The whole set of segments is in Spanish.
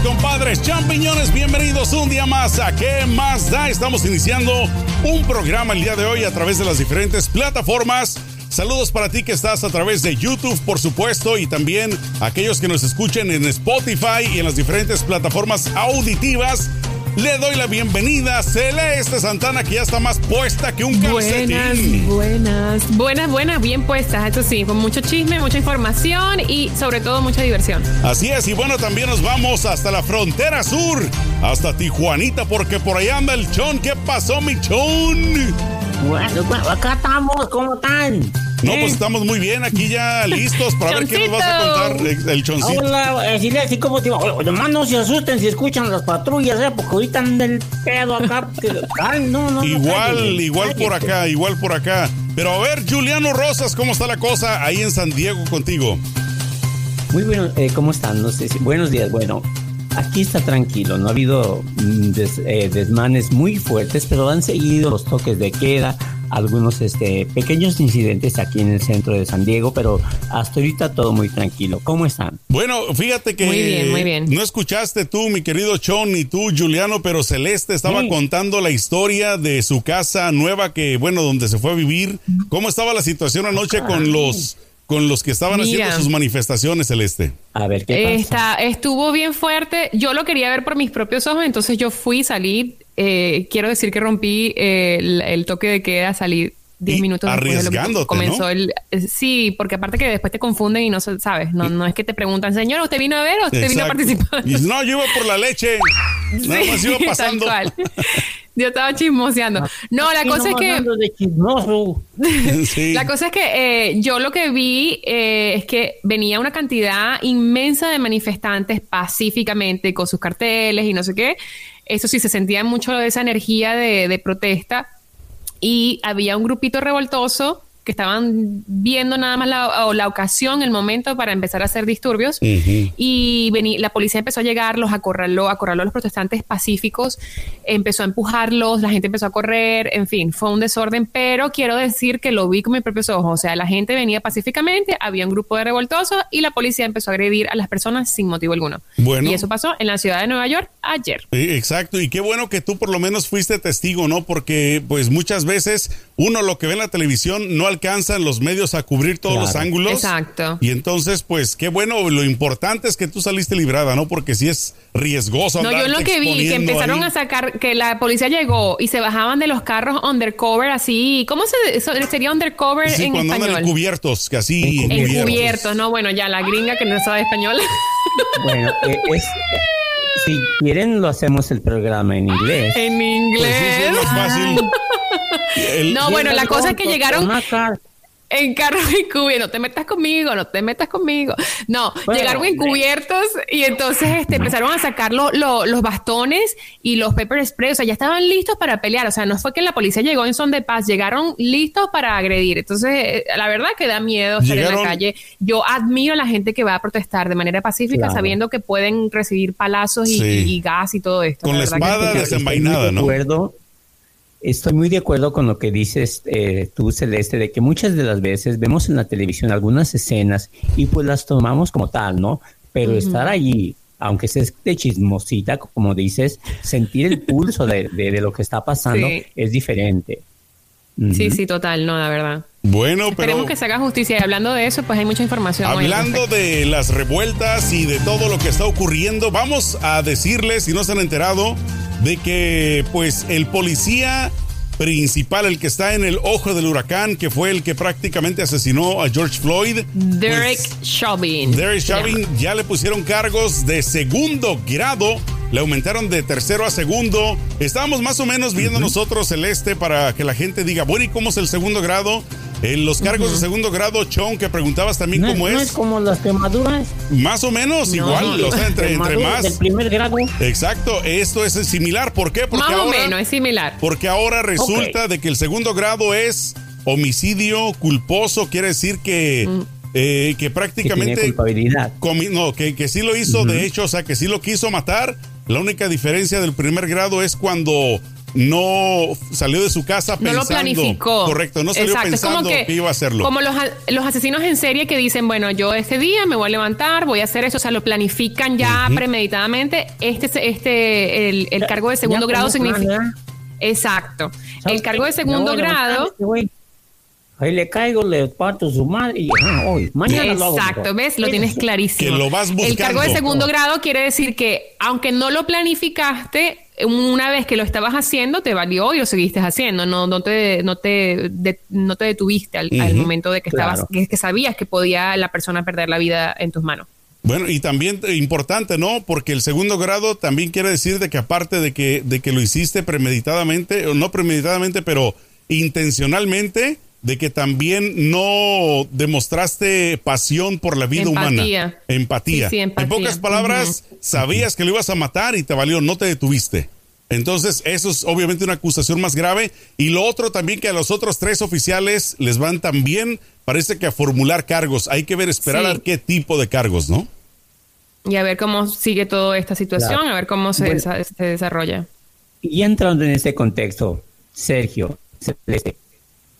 compadres, champiñones, bienvenidos un día más a ¿Qué más da? Estamos iniciando un programa el día de hoy a través de las diferentes plataformas. Saludos para ti que estás a través de YouTube, por supuesto, y también aquellos que nos escuchen en Spotify y en las diferentes plataformas auditivas. Le doy la bienvenida a Celeste Santana, que ya está más puesta que un calcetín. Buenas, buenas, buenas, buenas, bien puestas, eso sí, con mucho chisme, mucha información y sobre todo mucha diversión. Así es, y bueno, también nos vamos hasta la frontera sur, hasta Tijuanita, porque por ahí anda el chon. ¿Qué pasó, mi chon? Bueno, acá estamos, ¿cómo están? No, pues estamos muy bien aquí ya listos para ver qué nos vas a contar el choncito. Hola, decirle así como te digo, nomás no se asusten si escuchan las patrullas, ¿eh? porque ahorita andan del pedo acá. Ay, no, no, igual, igual por acá, igual por acá. Pero a ver, Juliano Rosas, ¿cómo está la cosa ahí en San Diego contigo? Muy bueno, eh, ¿cómo están? No sé si, buenos días, bueno. Aquí está tranquilo, no ha habido mm, eh, desmanes muy fuertes, pero han seguido los toques de queda, algunos este, pequeños incidentes aquí en el centro de San Diego, pero hasta ahorita todo muy tranquilo. ¿Cómo están? Bueno, fíjate que muy bien, muy bien. no escuchaste tú, mi querido Chon, ni tú, Juliano, pero Celeste estaba contando la historia de su casa nueva que, bueno, donde se fue a vivir. ¿Cómo estaba la situación anoche con los con los que estaban haciendo sus manifestaciones, Celeste? A ver, ¿qué pasa? Está, estuvo bien fuerte. Yo lo quería ver por mis propios ojos, entonces yo fui, salí. Eh, quiero decir que rompí eh, el, toque de queda, salí 10 minutos arriesgándote, después comenzó el eh, sí porque aparte que después te confunden y no sabes no, no es que te preguntan señor usted vino a ver o usted vino a participar no yo iba por la leche nada más iba pasando yo estaba chismoseando. No la cosa es que la cosa es que yo lo que vi eh, es que venía una cantidad inmensa de manifestantes pacíficamente con sus carteles y no sé qué. Eso sí se sentía mucho de esa energía de, de protesta. Y había un grupito revoltoso que estaban viendo nada más la, la ocasión, el momento para empezar a hacer disturbios. Y la policía empezó a llegar, los acorraló, acorraló a los protestantes pacíficos, empezó a empujarlos, la gente empezó a correr, en fin, fue un desorden, pero quiero decir que lo vi con mis propios ojos. O sea, la gente venía pacíficamente, había un grupo de revoltosos y la policía empezó a agredir a las personas sin motivo alguno. Bueno. Y eso pasó en la ciudad de Nueva York ayer. Exacto, y qué bueno que tú por lo menos fuiste testigo, ¿no? Porque pues muchas veces uno lo que ve en la televisión no alcanzan los medios a cubrir todos los ángulos. Exacto. Y entonces, pues, qué bueno, lo importante es que tú saliste librada, ¿no? Porque si es riesgoso. No, yo lo que vi, que empezaron a sacar, que la policía llegó y se bajaban de los carros undercover, así. ¿Cómo se sería undercover sí, en cuando español? Andan encubiertos, que así. Encubiertos. encubiertos, no, bueno, ya la gringa que no sabe español. Bueno, eh, es si quieren, lo hacemos el programa en inglés. En inglés. Pues sí, es fácil. No, bueno, la cosa es que llegaron en carros encubiertos. No te metas conmigo, no te metas conmigo. No, llegaron encubiertos y entonces este, empezaron a sacar los bastones y los pepper spray. O sea, ya estaban listos para pelear. O sea, no fue que la policía llegó en son de paz, llegaron listos para agredir. Entonces, eh, la verdad que da miedo estar en la calle. Yo admiro a la gente que va a protestar de manera pacífica, sabiendo que pueden recibir palazos y, gas y todo esto. Con la, espada desenvainada, ¿no? Estoy muy de acuerdo con lo que dices eh, tú, Celeste, de que muchas de las veces vemos en la televisión algunas escenas y pues las tomamos como tal, ¿no? Pero estar allí, aunque sea de chismosita, como dices, sentir el pulso de, lo que está pasando es diferente. Sí, sí, total, no, la verdad. Bueno, Esperemos que se haga justicia y hablando de eso, pues hay mucha información. Hablando de las revueltas y de todo lo que está ocurriendo, vamos a decirles, si no se han enterado, de que pues el policía principal, el que está en el ojo del huracán, que fue el que prácticamente asesinó a George Floyd. Derek pues, Chauvin. Derek Chauvin ya le pusieron cargos de segundo grado. Le aumentaron de tercero a segundo. Estábamos más o menos viendo nosotros el este para que la gente diga, bueno, ¿y cómo es el segundo grado? En los cargos de segundo grado, Chon, que preguntabas también cómo es. ¿No es como las quemaduras? Más o menos, igual, o sea, entre, entre más. Del primer grado. Exacto, esto es similar. ¿Por qué? Porque más o menos, es similar. Porque ahora resulta de que el segundo grado es homicidio culposo, quiere decir que. Mm. Eh, que prácticamente. Que culpabilidad. no, que, que sí lo hizo, de hecho, o sea, que sí lo quiso matar. La única diferencia del primer grado es cuando no salió de su casa pensando. No lo planificó. Correcto, no salió pensando que, iba a hacerlo. Como los, asesinos en serie que dicen, bueno, yo este día me voy a levantar, voy a hacer eso, o sea, lo planifican ya premeditadamente. Este, este, el, el cargo de segundo grado significa. Exacto. El cargo de segundo grado. Ahí le caigo, le parto su madre y hoy, mañana Exacto, ¿ves? Lo tienes clarísimo. Que lo vas buscando. El cargo de segundo grado quiere decir que, aunque no lo planificaste, una vez que lo estabas haciendo, te valió y lo seguiste haciendo. No, no, te, no, te, no te detuviste al, momento de que, estabas, que, que sabías que podía la persona perder la vida en tus manos. Bueno, y también importante, ¿no? Porque el segundo grado también quiere decir de que aparte de que, de que lo hiciste premeditadamente, o no premeditadamente, pero intencionalmente, de que también no demostraste pasión por la vida humana. Empatía. En pocas palabras, sabías que lo ibas a matar y te valió, no te detuviste. Entonces, eso es obviamente una acusación más grave. Y lo otro también que a los otros tres oficiales les van también, parece que a formular cargos. Hay que ver, esperar a qué tipo de cargos, ¿no? Y a ver cómo sigue toda esta situación, a ver cómo se, se desarrolla. Y entrando en este contexto, Sergio, Celeste,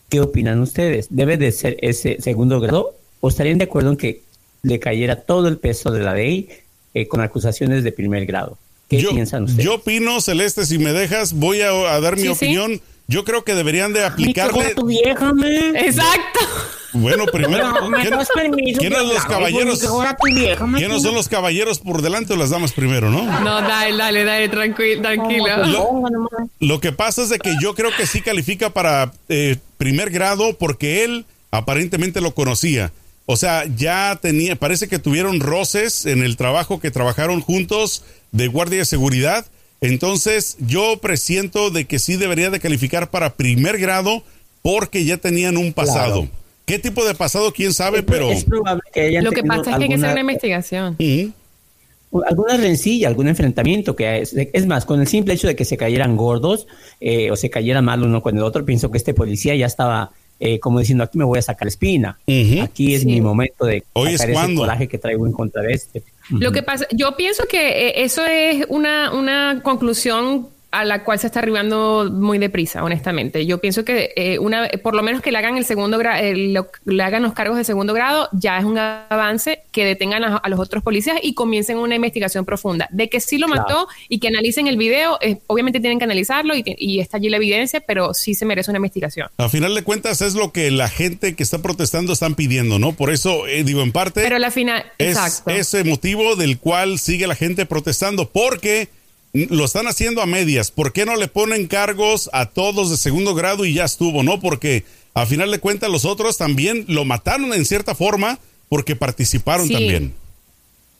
¿Qué opinan ustedes? ¿Debe de ser ese segundo grado o estarían de acuerdo en que le cayera todo el peso de la ley eh, con acusaciones de primer grado? ¿Qué piensan ustedes? Yo opino, Celeste, si me dejas, voy a, dar mi opinión. Yo creo que deberían de aplicarle. tu vieja, Exacto. Bueno, primero, ¿quiénes los caballeros? ¿Quiénes son los caballeros por delante o las damas primero, no? No, dale, dale, dale, tranquilo. tranquilo. Lo, que pasa es de que yo creo que sí califica para eh, primer grado porque él aparentemente lo conocía. O sea, ya tenía, parece que tuvieron roces en el trabajo que trabajaron juntos de guardia de seguridad. Entonces, yo presiento de que sí debería de calificar para primer grado porque ya tenían un pasado. ¿Qué tipo de pasado? ¿Quién sabe? pero Lo que pasa es que hay que hacer una investigación. Alguna rencilla, algún enfrentamiento que es, es, más, con el simple hecho de que se cayeran gordos eh, o se cayera mal uno con el otro, pienso que este policía ya estaba eh, como diciendo aquí me voy a sacar espina, aquí es mi momento de sacar ese coraje que traigo en contra de este. Lo que pasa, yo pienso que eh, eso es una, una conclusión a la cual se está arribando muy deprisa, honestamente. Yo pienso que eh, una, por lo menos que le hagan el segundo grado, le hagan los cargos de segundo grado, ya es un avance que detengan a, los otros policías y comiencen una investigación profunda. De que sí lo mató y que analicen el video, obviamente tienen que analizarlo y, está allí la evidencia, pero sí se merece una investigación. A final de cuentas es lo que la gente que está protestando están pidiendo, ¿no? Por eso eh, digo en parte. Pero la final, es ese motivo del cual sigue la gente protestando, porque lo están haciendo a medias. ¿Por qué no le ponen cargos a todos de segundo grado y ya estuvo, no? Porque a final de cuentas los otros también lo mataron en cierta forma porque participaron también.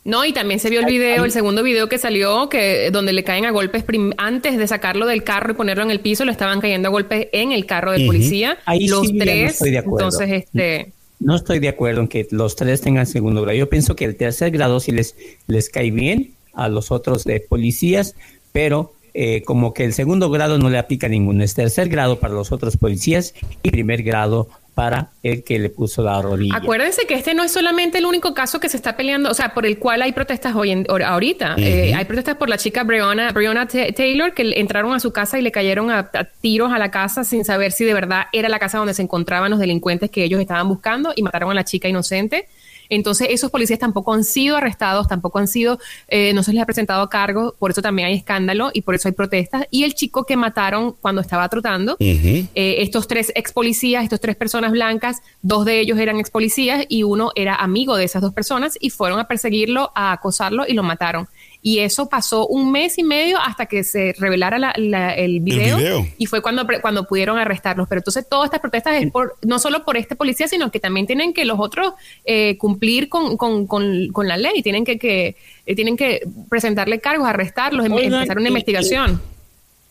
No, y también se vio el video, el segundo video que salió, que donde le caen a golpes antes de sacarlo del carro y ponerlo en el piso, le estaban cayendo a golpes en el carro del policía. Ahí los tres. estoy de acuerdo. Entonces, este. No estoy de acuerdo en que los tres tengan segundo grado. Yo pienso que el tercer grado sí les, les cae bien a los otros de policías, pero eh, como que el segundo grado no le aplica ninguno, es tercer grado para los otros policías y primer grado para el que le puso la rodilla. Acuérdense que este no es solamente el único caso que se está peleando, o sea, por el cual hay protestas hoy en, ahorita. Eh, hay protestas por la chica Breonna, Breonna Taylor, que entraron a su casa y le cayeron a, tiros a la casa sin saber si de verdad era la casa donde se encontraban los delincuentes que ellos estaban buscando y mataron a la chica inocente. Entonces, esos policías tampoco han sido arrestados, tampoco han sido, eh, no se les ha presentado cargo, por eso también hay escándalo y por eso hay protestas. Y el chico que mataron cuando estaba trotando, eh, estos tres ex policías, estos tres personas blancas, dos de ellos eran ex policías y uno era amigo de esas dos personas y fueron a perseguirlo, a acosarlo y lo mataron. Y eso pasó un mes y medio hasta que se revelara el, video, y fue cuando, cuando pudieron arrestarlos. Pero entonces todas estas protestas es por, no solo por este policía, sino que también tienen que los otros eh, cumplir con, con, con, la ley, tienen que, que eh, tienen que presentarle cargos, arrestarlos, em, empezar una investigación.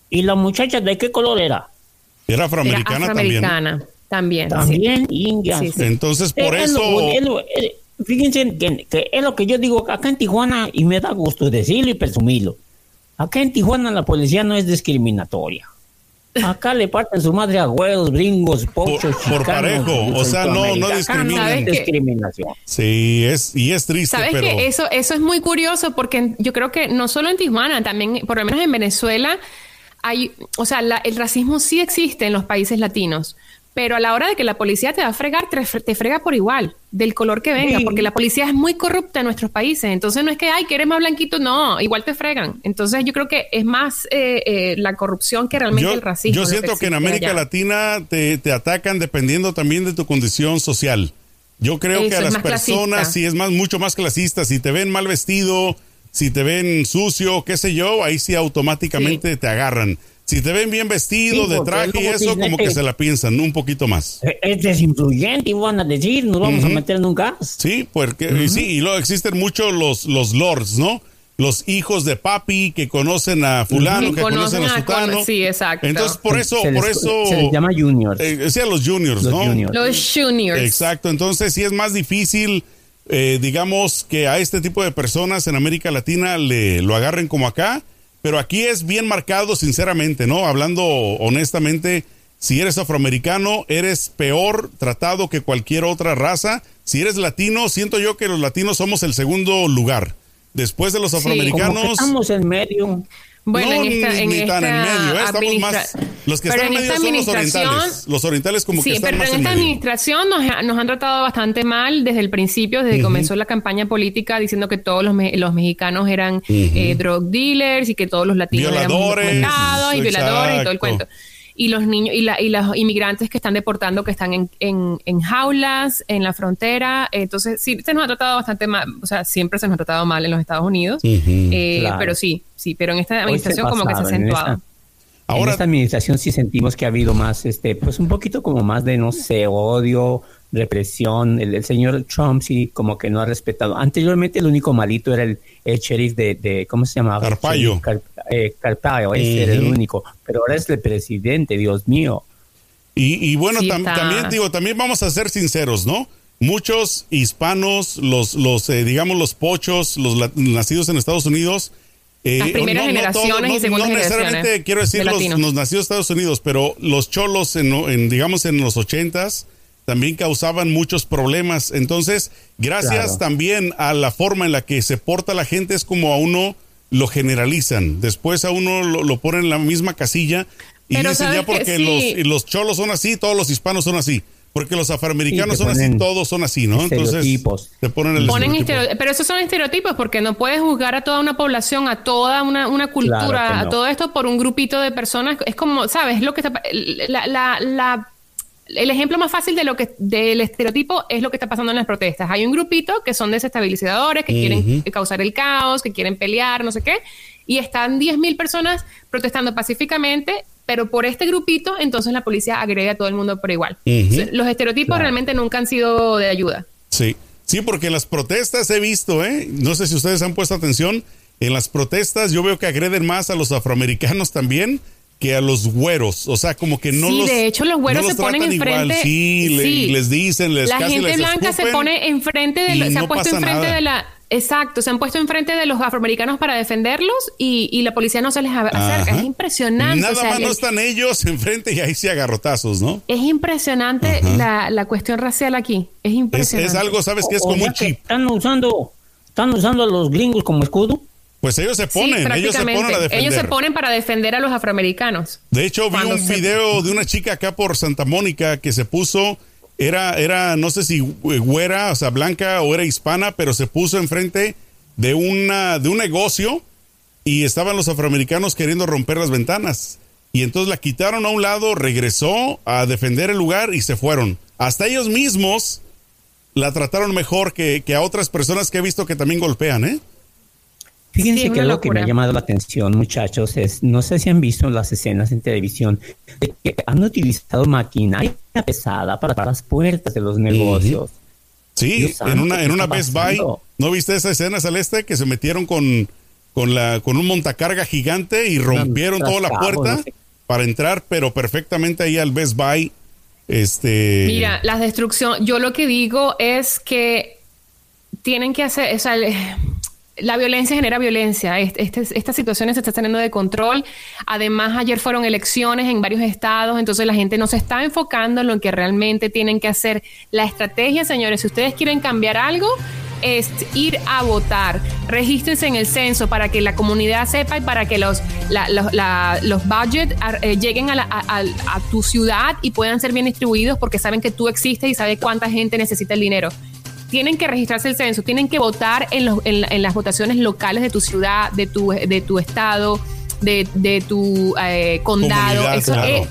Y, la muchacha de qué color era? Era afroamericana, afroamericana también. También, india. Entonces, por eso... Fíjense que, es lo que yo digo acá en Tijuana y me da gusto decirlo y presumirlo. Acá en Tijuana la policía no es discriminatoria. Acá le parten su madre a huevos, gringos, pochos, por, por parejo, o sea, no, no discriminan. discriminación. Sí, es y es triste, ¿Sabes que eso eso es muy curioso porque yo creo que no solo en Tijuana, también por lo menos en Venezuela hay, o sea, el racismo sí existe en los países latinos, pero a la hora de que la policía te va a fregar, te, frega por igual, del color que venga, porque la policía es muy corrupta en nuestros países. Entonces no es que, ay, que eres más blanquito, no, igual te fregan. Entonces yo creo que es más eh, eh, la corrupción que realmente el racismo. Yo siento que, en América Latina te, atacan dependiendo también de tu condición social. Yo creo que a las personas, si es más, mucho más clasista, si te ven mal vestido, si te ven sucio, qué sé yo, ahí sí automáticamente te agarran si te ven bien vestido, de traje y eso, como que se la piensan un poquito más. E-, es desinfluyente, van a decir, nos vamos a meter en un gas. Sí, porque sí, y luego existen muchos los, los lords, ¿no? Los hijos de papi que conocen a fulano, que conocen, a sutano. Sí, exacto. Entonces, por eso, por eso. Se les llama juniors. Eh, sí, a los juniors, los ¿no? Juniors. Los juniors. Exacto. Entonces, sí es más difícil, eh, digamos, que a este tipo de personas en América Latina le lo agarren como acá pero aquí es bien marcado, sinceramente, ¿no? Hablando honestamente, si eres afroamericano, eres peor tratado que cualquier otra raza. Si eres latino, siento yo que los latinos somos el segundo lugar. Después de los afroamericanos. estamos en medio. Bueno, en esta, en esta en medio, ¿eh? estamos más. Los que están en medio son los orientales. Los orientales, como que están pero más en esta administración nos, nos, han tratado bastante mal desde el principio, desde que comenzó la campaña política, diciendo que todos los, los mexicanos eran eh, drug dealers y que todos los latinos violadores, eran y violadores y todo el cuento y los niños y, la, y los inmigrantes que están deportando que están en, en, en, jaulas en la frontera. Entonces sí se nos ha tratado bastante mal o sea siempre se nos ha tratado mal en los Estados Unidos. Eh, pero sí sí pero en esta administración como que se ha acentuado. Ahora, en esta administración sí sentimos que ha habido más, este, pues un poquito como más de, no sé, odio, represión. El, señor Trump sí como que no ha respetado. Anteriormente el único malito era el, sheriff de, de, ¿cómo se llamaba? Carpayo. Eh, Carpayo, ese era el único. Pero ahora es el presidente, Dios mío. Y, bueno, también digo, también vamos a ser sinceros, ¿no? Muchos hispanos, los, los eh, digamos, los pochos, los nacidos en Estados Unidos, eh, Las primeras generaciones y segundas no necesariamente quiero decir los, nacidos en Estados Unidos, pero los cholos en, en digamos en los ochentas también causaban muchos problemas. Entonces, gracias también a la forma en la que se porta la gente, es como a uno lo generalizan. Después a uno lo, ponen en la misma casilla y dicen ya porque los, los cholos son así, todos los hispanos son así. Porque los afroamericanos son así, todos son así, ¿no? Entonces, te ponen el Pero esos son estereotipos porque no puedes juzgar a toda una población, a toda una, una cultura, a todo esto por un grupito de personas. Es como, ¿sabes? Lo que la, la, la el ejemplo más fácil de lo que del estereotipo es lo que está pasando en las protestas. Hay un grupito que son desestabilizadores, que quieren causar el caos, que quieren pelear, no sé qué, y están 10.000 personas protestando pacíficamente, pero por este grupito, entonces la policía agrede a todo el mundo por igual. Los estereotipos realmente nunca han sido de ayuda. Sí, sí, porque en las protestas he visto, ¿eh? no sé si ustedes han puesto atención, en las protestas yo veo que agreden más a los afroamericanos también que a los güeros, o sea, como que no sí, de hecho los güeros se ponen enfrente, sí, les dicen, les La gente blanca se pone enfrente de, se ha puesto enfrente de la Exacto, se han puesto enfrente de los afroamericanos para defenderlos y, la policía no se les acerca. Es impresionante. Nada más no están ellos enfrente y ahí se agarrotazos, ¿no? Es impresionante la, la, cuestión racial aquí. Es impresionante. Es, algo, ¿sabes qué? Es como un chip. Están usando, están usando a los gringos como escudo. Pues ellos se ponen, ellos se ponen a defender. Ellos se ponen para defender a los afroamericanos. De hecho, vi un video de una chica acá por Santa Mónica que se puso, era, era, no sé si güera, o sea, blanca o era hispana, pero se puso enfrente de una, de un negocio y estaban los afroamericanos queriendo romper las ventanas. Y entonces la quitaron a un lado, regresó a defender el lugar y se fueron. Hasta ellos mismos la trataron mejor que, que a otras personas que he visto que también golpean, ¿eh? Fíjense que lo que me ha llamado la atención, muchachos, es, no sé si han visto las escenas en televisión, de que han utilizado maquinaria pesada para, las puertas de los negocios. Sí, en una, en una Best Buy, ¿no viste esa escena, Celeste? Que se metieron con, con, la, con un montacarga gigante y rompieron toda la puerta para entrar, pero perfectamente ahí al Best Buy. Este... Mira, la destrucción, yo lo que digo es que tienen que hacer, o sea, la violencia genera violencia. Este, estas situaciones se están teniendo de control. Además, ayer fueron elecciones en varios estados, entonces la gente no se está enfocando en lo que realmente tienen que hacer. La estrategia, señores, si ustedes quieren cambiar algo, es ir a votar. regístrense en el censo para que la comunidad sepa y para que los, los budgets eh, lleguen a, a, tu ciudad y puedan ser bien distribuidos porque saben que tú existes y saben cuánta gente necesita el dinero. Tienen que registrarse el censo, tienen que votar en, los, en, las votaciones locales de tu ciudad, de tu, de tu estado, de, de tu eh, condado. Eso es,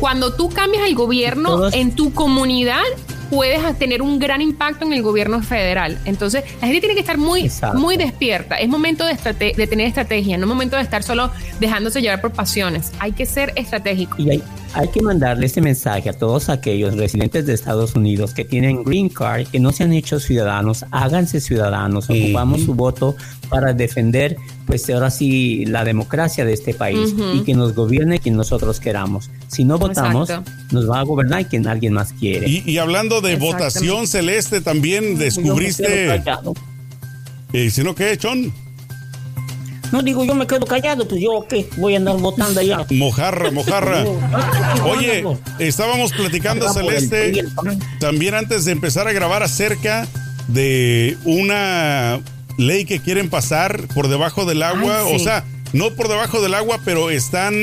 cuando tú cambias el gobierno en tu comunidad, puedes tener un gran impacto en el gobierno federal. Entonces, la gente tiene que estar muy, muy despierta. Es momento de, de tener estrategia, no es momento de estar solo dejándose llevar por pasiones. Hay que ser estratégico. Y hay, hay que mandarle este mensaje a todos aquellos residentes de Estados Unidos que tienen green card, que no se han hecho ciudadanos, háganse ciudadanos, ocupamos su voto para defender, pues ahora sí, la democracia de este país y que nos gobierne quien nosotros queramos. Si no votamos, nos va a gobernar quien alguien más quiere. Y, hablando de votación celeste, también descubriste... ¿Y si no qué, Chon? No digo, yo me quedo callado, pues yo qué, voy a andar votando allá. Mojarra, mojarra. Oye, estábamos platicando, Celeste, también antes de empezar a grabar acerca de una ley que quieren pasar por debajo del agua, o sea, no por debajo del agua, pero están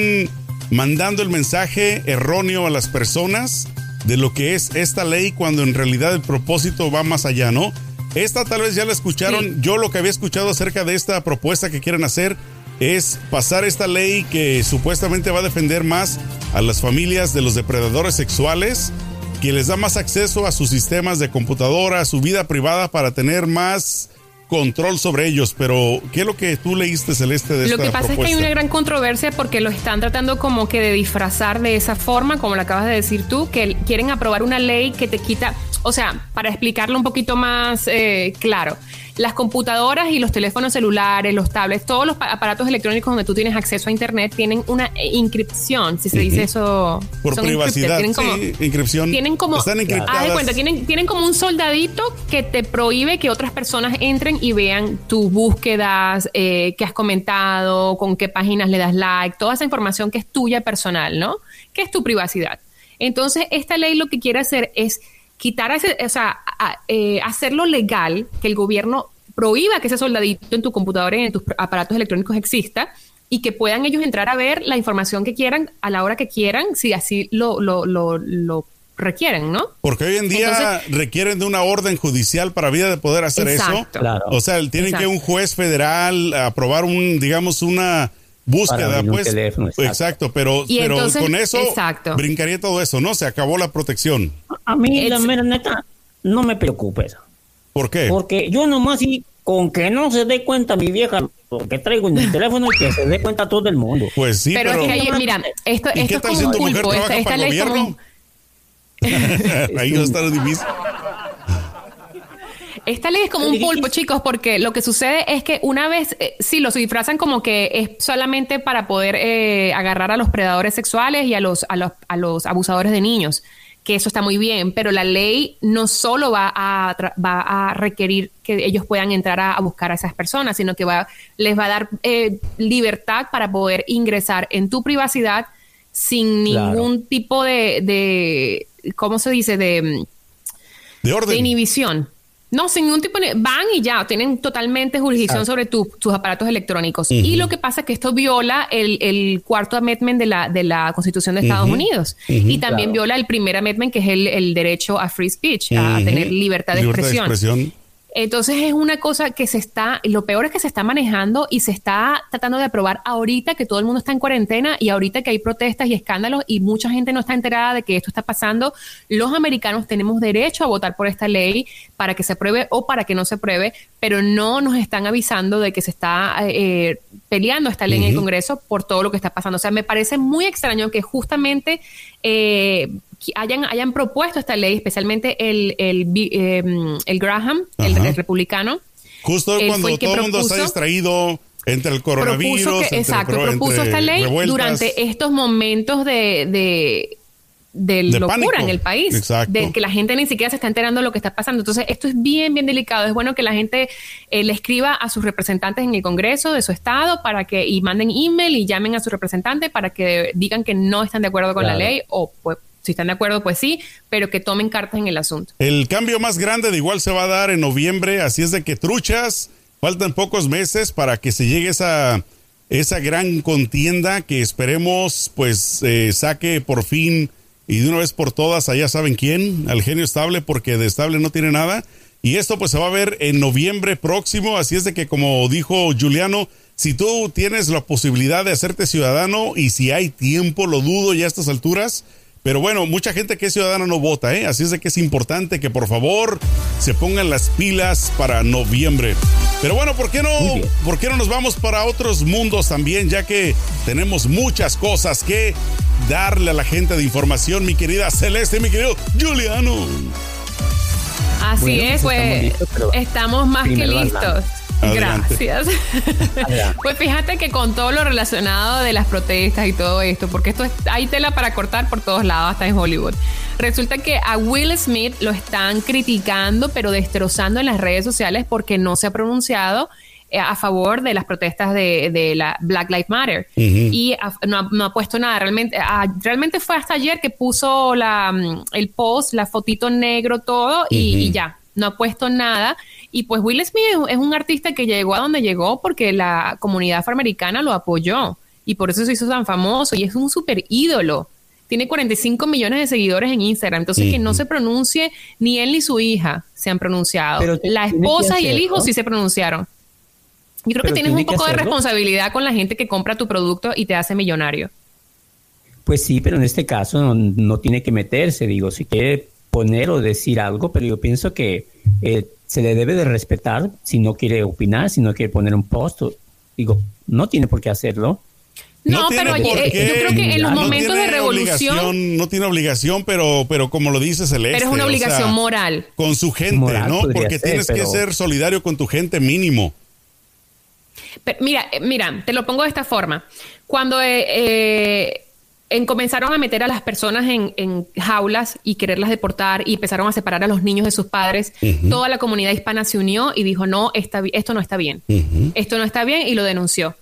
mandando el mensaje erróneo a las personas de lo que es esta ley cuando en realidad el propósito va más allá, ¿no? Esta tal vez ya la escucharon. Yo lo que había escuchado acerca de esta propuesta que quieren hacer es pasar esta ley que supuestamente va a defender más a las familias de los depredadores sexuales, que les da más acceso a sus sistemas de computadora, a su vida privada para tener más control sobre ellos, pero ¿qué es lo que tú leíste, Celeste, de Lo que pasa es que hay una gran controversia porque lo están tratando como que de disfrazar de esa forma, como lo acabas de decir tú, que quieren aprobar una ley que te quita, o sea, para explicarlo un poquito más eh, claro, las computadoras y los teléfonos celulares, los tablets, todos los aparatos electrónicos donde tú tienes acceso a internet tienen una inscripción, si se dice eso. Por privacidad, tienen como, sí, inscripción. Tienen como, Están de cuenta, tienen, tienen como un soldadito que te prohíbe que otras personas entren y vean tus búsquedas, eh, que has comentado, con qué páginas le das like, toda esa información que es tuya personal, ¿no? Que es tu privacidad. Entonces, esta ley lo que quiere hacer es quitar ese, o sea, eh, hacerlo legal, que el gobierno prohíba que ese soldadito en tu computadora y en tus aparatos electrónicos exista y que puedan ellos entrar a ver la información que quieran a la hora que quieran, si así lo, lo, lo, requieren, ¿no? Porque hoy en día requieren de una orden judicial para vida de poder hacer eso. O sea, tienen que un juez federal aprobar un, digamos, una búsqueda, pues. exacto. pero, pero con eso brincaría todo eso, ¿no? Se acabó la protección. A mí, la mera neta, no me preocupa eso. ¿Por qué? Porque yo nomás y con que no se dé cuenta mi vieja que traigo en el teléfono y que se dé cuenta todo el mundo. Pues sí, pero, es que mira, esto, esto es como un pulpo. Esta, esta ley como... Ahí no está lo difícil. Esta ley es como un pulpo, chicos, porque lo que sucede es que una vez, eh, sí, lo disfrazan como que es solamente para poder eh, agarrar a los predadores sexuales y a los, a los, a los abusadores de niños, que eso está muy bien, pero la ley no solo va a, va a requerir que ellos puedan entrar a, buscar a esas personas, sino que va, les va a dar eh, libertad para poder ingresar en tu privacidad sin ningún tipo de, de, ¿cómo se dice? De, de, orden. de inhibición. No, sin ningún tipo de... Van y ya, tienen totalmente jurisdicción sobre tus aparatos electrónicos. Y lo que pasa es que esto viola el, cuarto amendment de la, de la Constitución de Estados Unidos. y también viola el primer amendment, que es el, derecho a free speech, a tener libertad de expresión. Entonces es una cosa que se está, lo peor es que se está manejando y se está tratando de aprobar ahorita que todo el mundo está en cuarentena y ahorita que hay protestas y escándalos y mucha gente no está enterada de que esto está pasando. Los americanos tenemos derecho a votar por esta ley para que se apruebe o para que no se apruebe, pero no nos están avisando de que se está eh, peleando esta ley en el Congreso por todo lo que está pasando. O sea, me parece muy extraño que justamente eh, hayan, hayan propuesto esta ley, especialmente el, el, em, el Graham, el, republicano. Justo cuando todo el mundo está distraído entre el coronavirus. exacto, propuso esta ley durante estos momentos de, de locura en el país, de que la gente ni siquiera se está enterando de lo que está pasando. Entonces, esto es bien, bien delicado. Es bueno que la gente eh, le escriba a sus representantes en el Congreso de su estado para que y manden email y llamen a su representante para que digan que no están de acuerdo con la ley o pues si están de acuerdo, pues sí, pero que tomen cartas en el asunto. El cambio más grande de igual se va a dar en noviembre, así es de que truchas, faltan pocos meses para que se llegue esa, esa gran contienda que esperemos pues eh, saque por fin y de una vez por todas, allá saben quién, al genio estable, porque de estable no tiene nada. Y esto pues se va a ver en noviembre próximo, así es de que como dijo Juliano, si tú tienes la posibilidad de hacerte ciudadano y si hay tiempo, lo dudo ya a estas alturas, pero bueno, mucha gente que es ciudadana no vota, ¿eh? Así es de que es importante que por favor se pongan las pilas para noviembre. Pero bueno, ¿por qué no, ¿por qué no nos vamos para otros mundos también? Ya que tenemos muchas cosas que darle a la gente de información, mi querida Celeste, mi querido Juliano. Así es, pues estamos, más que listos. Gracias. pues fíjate que con todo lo relacionado de las protestas y todo esto, porque esto es, hay tela para cortar por todos lados, hasta en Hollywood. Resulta que a Will Smith lo están criticando, pero destrozando en las redes sociales porque no se ha pronunciado eh, a favor de las protestas de, la Black Lives Matter y no, ha puesto nada. Realmente, ah, realmente fue hasta ayer que puso la, mm, el post, la fotito negro, todo y ya no ha puesto nada. Y pues Will Smith es un artista que llegó a donde llegó porque la comunidad afroamericana lo apoyó y por eso se hizo tan famoso y es un super ídolo. Tiene 45 millones de seguidores en Instagram, entonces que no se pronuncie ni él ni su hija se han pronunciado. Pero la esposa y el hijo sí se pronunciaron. Yo creo que tienes un poco de responsabilidad con la gente que compra tu producto y te hace millonario. Pues sí, pero en este caso no, no tiene que meterse, digo, si quiere poner o decir algo, pero yo pienso que eh, se le debe de respetar si no quiere opinar, si no quiere poner un post. Digo, no tiene por qué hacerlo. No, pero yo creo que en los momentos de revolución no tiene obligación, pero pero como lo dice Celeste, pero es una obligación moral con su gente, ¿no? Porque tienes que ser solidario con tu gente mínimo. mira, eh, mira, te lo pongo de esta forma. Cuando eh, eh comenzaron a meter a las personas en, jaulas y quererlas deportar y empezaron a separar a los niños de sus padres, toda la comunidad hispana se unió y dijo, no, esto no está bien, esto no está bien y lo denunció.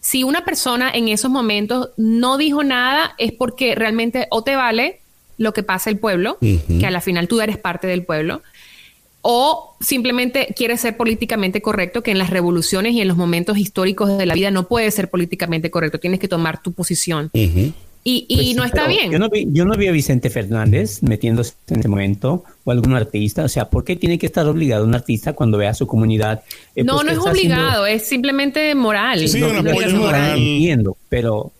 Si una persona en esos momentos no dijo nada es porque realmente o te vale lo que pasa el pueblo, que a la final tú eres parte del pueblo, o simplemente quieres ser políticamente correcto, que en las revoluciones y en los momentos históricos de la vida no puedes ser políticamente correcto, tienes que tomar tu posición. Y, pues no está bien. Yo no, vi, yo no vi a Vicente Fernández metiéndose en ese momento o algún artista. O sea, ¿por qué tiene que estar obligado un artista cuando ve a su comunidad? Eh, no, pues, no es obligado, es simplemente moral. Sí, no, un apoyo moral. Entiendo, pero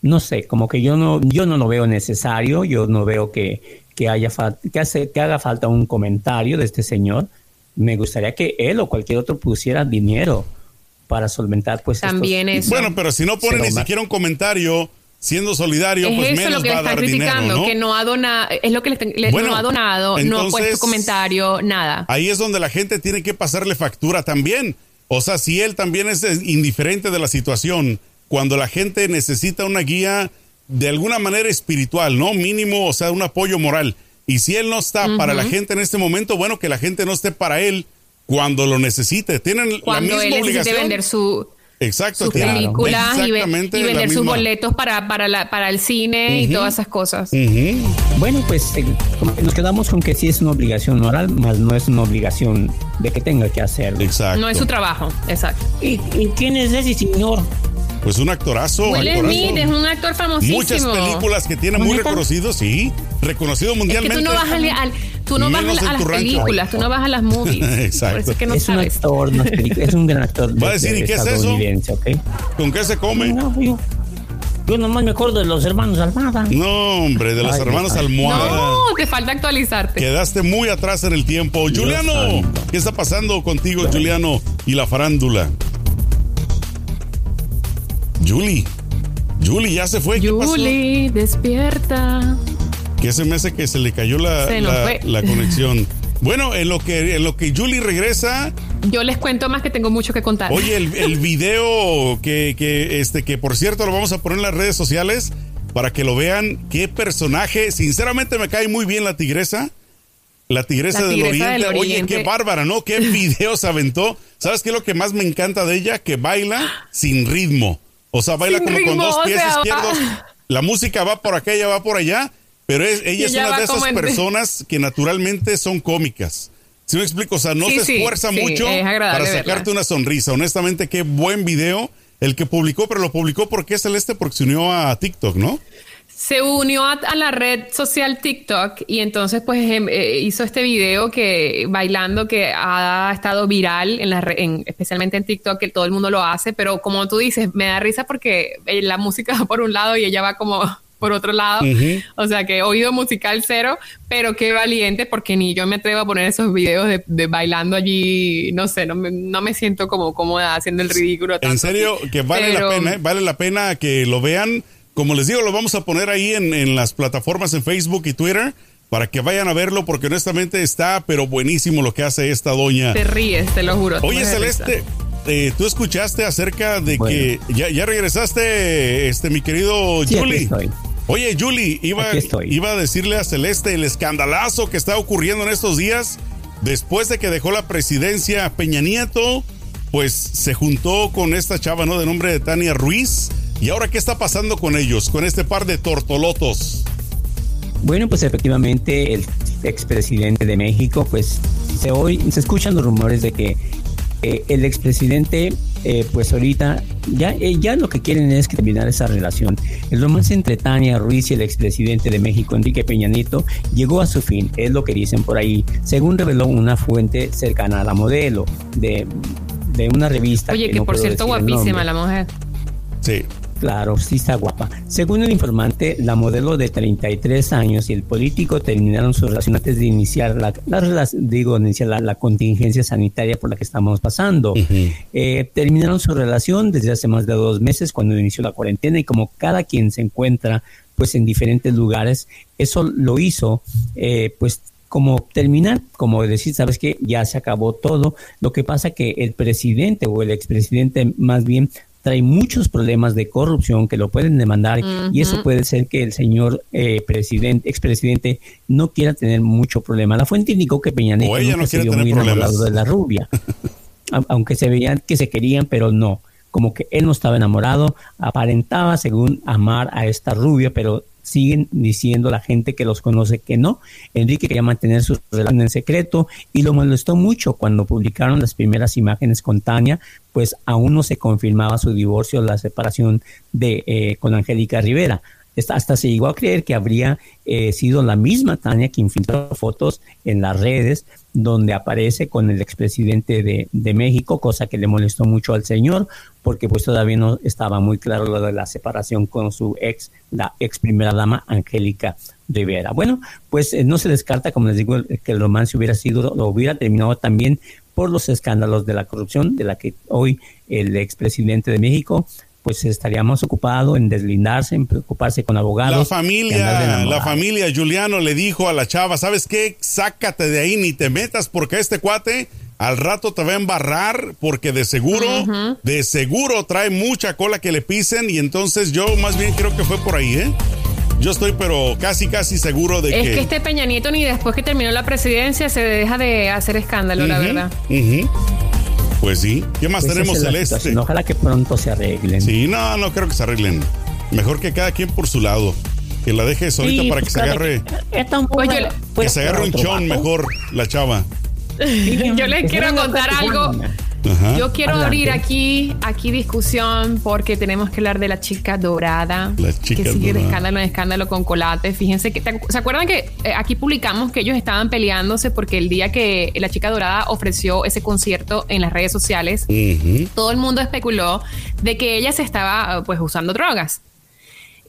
no sé, como que yo no, yo no lo veo necesario. Yo no veo que, que haya que, hace, que haga falta un comentario de este señor. Me gustaría que él o cualquier otro pusiera dinero para solventar pues también estos, bueno pero si no pone ni siquiera un comentario siendo solidario, es pues eso menos lo que va a dar criticando, ¿no? que no ha donado, es lo que le, no ha donado, no ha puesto comentario, nada. Ahí es donde la gente tiene que pasarle factura también. O sea, si él también es indiferente de la situación, cuando la gente necesita una guía de alguna manera espiritual, ¿no? Mínimo, o sea, un apoyo moral. Y si él no está para la gente en este momento, bueno, que la gente no esté para él cuando lo necesite. Tienen cuando la misma él obligación. vender su Exacto, sus películas y, vender sus boletos para, para, para el cine y todas esas cosas. Bueno, pues eh, nos quedamos con que sí es una obligación moral, más no es una obligación de que tenga que hacerlo. Exacto. No es su trabajo, exacto. ¿Y, quién es ese señor? Pues un actorazo. Will Smith es un actor famosísimo. Muchas películas que tiene muy reconocido, sí. Reconocido mundialmente. tú no vas, al, tú no vas a, las películas, tú no vas a las movies. Exacto. Es, que no es un actor, no es, un gran actor. Va a decir, ¿y qué es eso? ¿Con qué se come? No, yo, yo nomás me acuerdo de los hermanos Almada. No, hombre, de los hermanos Almohada. No, te falta actualizarte. Quedaste muy atrás en el tiempo. Juliano, ¿qué está pasando contigo, Juliano, y la farándula? Julie. Julie, ya se fue. Julie, despierta. Que se me hace que se le cayó la, la, conexión. Bueno, en lo que en lo que Julie regresa. Yo les cuento más que tengo mucho que contar. Oye, el, el video que, que, este, que por cierto lo vamos a poner en las redes sociales para que lo vean. Qué personaje. Sinceramente me cae muy bien la tigresa. La tigresa, del, oriente. Oye, qué bárbara, ¿no? Qué video se aventó. ¿Sabes qué es lo que más me encanta de ella? Que baila sin ritmo. O sea, baila como con dos pies izquierdos. La música va por acá, ella va por allá, pero ella es una de esas personas que naturalmente son cómicas. Si me explico, o sea, no se esfuerza mucho para sacarte una sonrisa. Honestamente, qué buen video el que publicó, pero lo publicó porque es Celeste porque se unió a TikTok, ¿no? Se unió a, la red social TikTok y entonces pues em, eh, hizo este video que bailando que ha estado viral en la en, especialmente en TikTok que todo el mundo lo hace, pero como tú dices, me da risa porque eh, la música va por un lado y ella va como por otro lado. O sea que oído musical cero, pero qué valiente porque ni yo me atrevo a poner esos videos de, bailando allí, no sé, no me, no me, siento como cómoda haciendo el ridículo. En serio, que vale la pena, ¿eh? vale la pena que lo vean. Como les digo, lo vamos a poner ahí en, en las plataformas en Facebook y Twitter para que vayan a verlo porque honestamente está pero buenísimo lo que hace esta doña. Te ríes, te lo juro. Oye, Celeste, eh, tú escuchaste acerca de que ya, ya regresaste, este mi querido sí, Julie. Oye, Julie, iba, iba a decirle a Celeste el escandalazo que está ocurriendo en estos días después de que dejó la presidencia Peña Nieto, pues se juntó con esta chava, ¿no? De nombre de Tania Ruiz. ¿Y ahora qué está pasando con ellos, con este par de tortolotos? Bueno, pues efectivamente el expresidente de México, pues se, hoy, se escuchan los rumores de que eh, el expresidente, eh, pues ahorita ya, eh, ya lo que quieren es terminar esa relación. El romance entre Tania Ruiz y el expresidente de México, Enrique Peña Nieto, llegó a su fin, es lo que dicen por ahí, según reveló una fuente cercana a la modelo de, de una revista. Oye, que, por cierto, guapísima la mujer. Sí. Claro, sí está guapa. Según el informante, la modelo de 33 años y el político terminaron su relación antes de iniciar la, digo, iniciar la, contingencia sanitaria por la que estamos pasando. Eh, terminaron su relación desde hace más de dos meses cuando inició la cuarentena y como cada quien se encuentra pues en diferentes lugares, eso lo hizo eh, pues como terminar, como decir, sabes que ya se acabó todo. Lo que pasa que el presidente o el expresidente más bien trae muchos problemas de corrupción que lo pueden demandar y eso puede ser que el señor eh, presidente, expresidente no quiera tener mucho problema. La fuente indicó que Peña Nieto no se vio muy enamorado de la rubia, aunque se veían que se querían, pero no. Como que él no estaba enamorado, aparentaba según amar a esta rubia, pero siguen diciendo la gente que los conoce que no. Enrique quería mantener su relación en secreto y lo molestó mucho cuando publicaron las primeras imágenes con Tania, pues aún no se confirmaba su divorcio, la separación de eh, con Angélica Rivera hasta se llegó a creer que habría eh, sido la misma Tania quien filtró fotos en las redes donde aparece con el expresidente de, de México, cosa que le molestó mucho al señor, porque pues todavía no estaba muy claro lo de la separación con su ex, la ex primera dama Angélica Rivera. Bueno, pues eh, no se descarta, como les digo, que el romance hubiera sido, lo hubiera terminado también por los escándalos de la corrupción de la que hoy el expresidente de México pues estaríamos ocupados en deslindarse, en preocuparse con abogados. La familia, la familia Juliano le dijo a la chava, ¿sabes qué? Sácate de ahí, ni te metas porque este cuate al rato te va a embarrar porque de seguro, de seguro trae mucha cola que le pisen y entonces yo más bien creo que fue por ahí, ¿eh? Yo estoy pero casi casi seguro de que... Es que este Peña Nieto ni después que terminó la presidencia se deja de hacer escándalo, la verdad. Pues sí. ¿Qué más pues tenemos, Celeste? Ojalá que pronto se arreglen. Sí, no, no creo que se arreglen. Mejor que cada quien por su lado. Que la deje solita para que se agarre. Que, se agarre un chón mejor la chava. Yo le quiero contar algo. Yo quiero abrir aquí, aquí discusión porque tenemos que hablar de la chica dorada. La chica que sigue de escándalo en escándalo con Colate. Fíjense que, ¿se acuerdan que eh, aquí publicamos que ellos estaban peleándose porque el día que la chica dorada ofreció ese concierto en las redes sociales, todo el mundo especuló de que ella se estaba pues usando drogas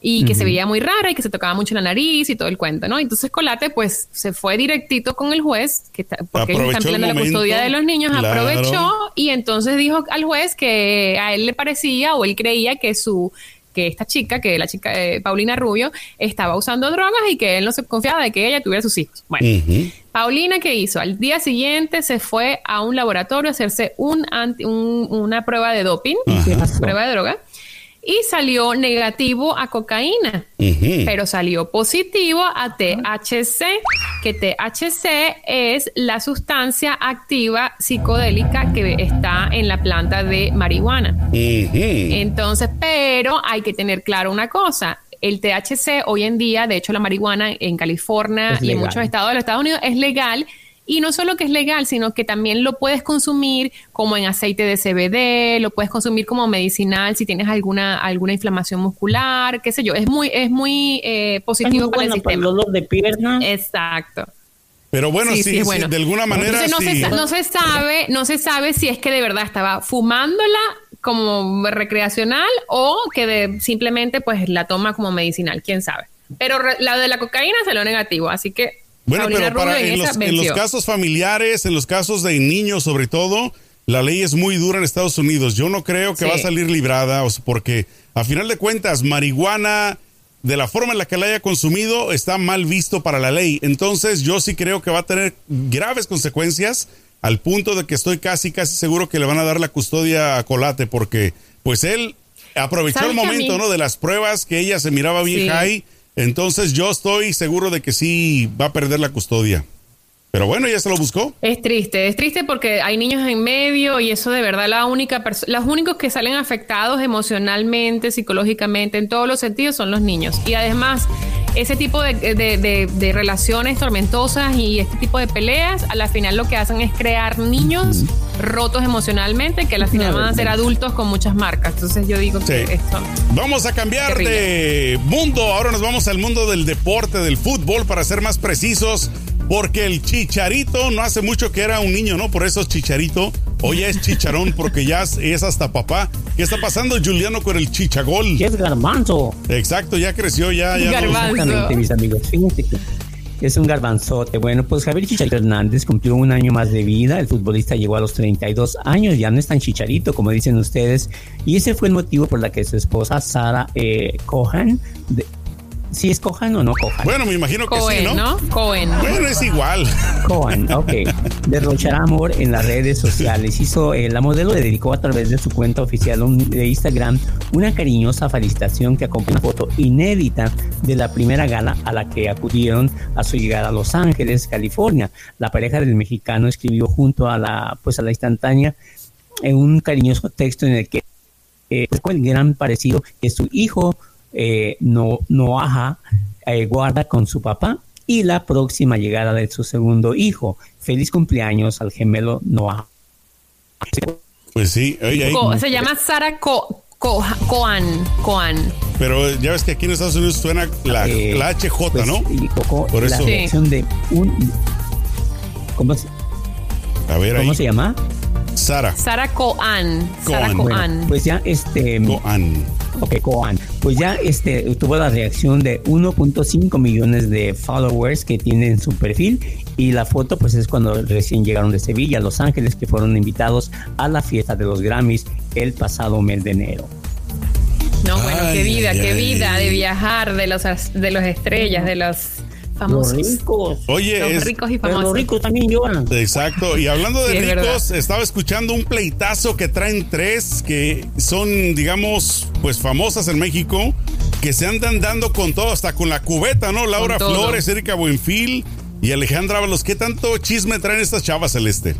y que se veía muy rara y que se tocaba mucho la nariz y todo el cuento, ¿no? Entonces Colate pues se fue directito con el juez, que porque ellos están peleando la custodia de los niños, aprovechó y entonces dijo al juez que a él le parecía o él creía que su que esta chica, que la chica eh, Paulina Rubio, estaba usando drogas y que él no se confiaba de que ella tuviera sus hijos. Bueno, Paulina, ¿qué hizo? Al día siguiente se fue a un laboratorio a hacerse un, una prueba de doping, prueba de droga y salió negativo a cocaína, pero salió positivo a THC, que THC es la sustancia activa psicodélica que está en la planta de marihuana. Entonces, pero hay que tener claro una cosa, el THC hoy en día, de hecho la marihuana en California y en muchos estados de los Estados Unidos es legal Y no solo que es legal, sino que también lo puedes consumir como en aceite de CBD, lo puedes consumir como medicinal si tienes alguna alguna inflamación muscular, qué sé yo. Es muy es muy eh, positivo para el sistema. el dolor de pierna. Exacto. Pero bueno, sí, de alguna manera no, se, no, se, sabe, no se sabe si es que de verdad estaba fumándola como recreacional o que de, simplemente pues la toma como medicinal, quién sabe. Pero la de la cocaína salió negativo, así que bueno, pero para, en, los, en, los, casos familiares, en los casos de niños sobre todo, la ley es muy dura en Estados Unidos. Yo no creo que va a salir librada, porque a final de cuentas, marihuana, de la forma en la que la haya consumido, está mal visto para la ley. Entonces yo sí creo que va a tener graves consecuencias al punto de que estoy casi, casi seguro que le van a dar la custodia a Colate, porque pues él aprovechó el momento, ¿no? De las pruebas que ella se miraba bien high entonces yo estoy seguro de que sí va a perder la custodia. Pero bueno, ya se lo buscó. Es triste, es triste porque hay niños en medio y eso de verdad la única los únicos que salen afectados emocionalmente, psicológicamente, en todos los sentidos son los niños. Y además, ese tipo de, relaciones tormentosas y este tipo de peleas, a la final lo que hacen es crear niños rotos emocionalmente que a la final van a ser adultos con muchas marcas. Entonces yo digo que esto... Vamos a cambiar de mundo. Ahora nos vamos al mundo del deporte, del fútbol, para ser más precisos. Porque el chicharito no hace mucho que era un niño, ¿no? Por eso es chicharito. Hoy es chicharón porque ya es hasta papá. ¿Qué está pasando, Juliano, con el chichagol? es garbanzo. Exacto, ya creció, ya. ya Exactamente, mis amigos. Fíjense que es un garbanzote. Bueno, pues Javier Chicharito Hernández cumplió un año más de vida. El futbolista llegó a los 32 años, ya no es tan chicharito, como dicen ustedes. Y ese fue el motivo por la que su esposa, Sara eh, Cohan, de, si es Cohen o no Cohen. Bueno, me imagino que sí, ¿no? ¿no? Cohen. Bueno, es igual. Cohen, ok. Derrochará amor en las redes sociales. Hizo, eh, la modelo le dedicó a través de su cuenta oficial de Instagram una cariñosa felicitación que acompaña una foto inédita de la primera gala a la que acudieron a su llegada a Los Ángeles, California. La pareja del mexicano escribió junto a la, pues a la instantánea en un cariñoso texto en el que eh, el gran parecido que su hijo eh, no, Noaha eh, guarda con su papá y la próxima llegada de su segundo hijo. Feliz cumpleaños al gemelo Noah. Pues sí, se llama Sara Coan, Coan. Pero ya ves que aquí en Estados Unidos suena la, eh, HJ, pues, ¿no? Por eso. La de un, ¿Cómo, se, A ver, ¿cómo se llama? Sara. Sara Coan. Sara Coan. pues ya este. Coan. Ok, Coan. Pues ya este tuvo la reacción de 1.5 millones de followers que tiene en su perfil. Y la foto, pues es cuando recién llegaron de Sevilla a Los Ángeles, que fueron invitados a la fiesta de los Grammys el pasado mes de enero. No, bueno, qué vida, qué vida de viajar de los de los estrellas, de los famosos. Los ricos. Oye, los ricos y famosos. los ricos también lloran. Exacto. Y hablando de ricos, estaba escuchando un pleitazo que traen tres que son, digamos, pues famosas en México, que se andan dando con todo, hasta con la cubeta, ¿no? Laura Flores, Erika Buenfil y Alejandra Ábalos. ¿Qué tanto chisme traen estas chavas, Celeste?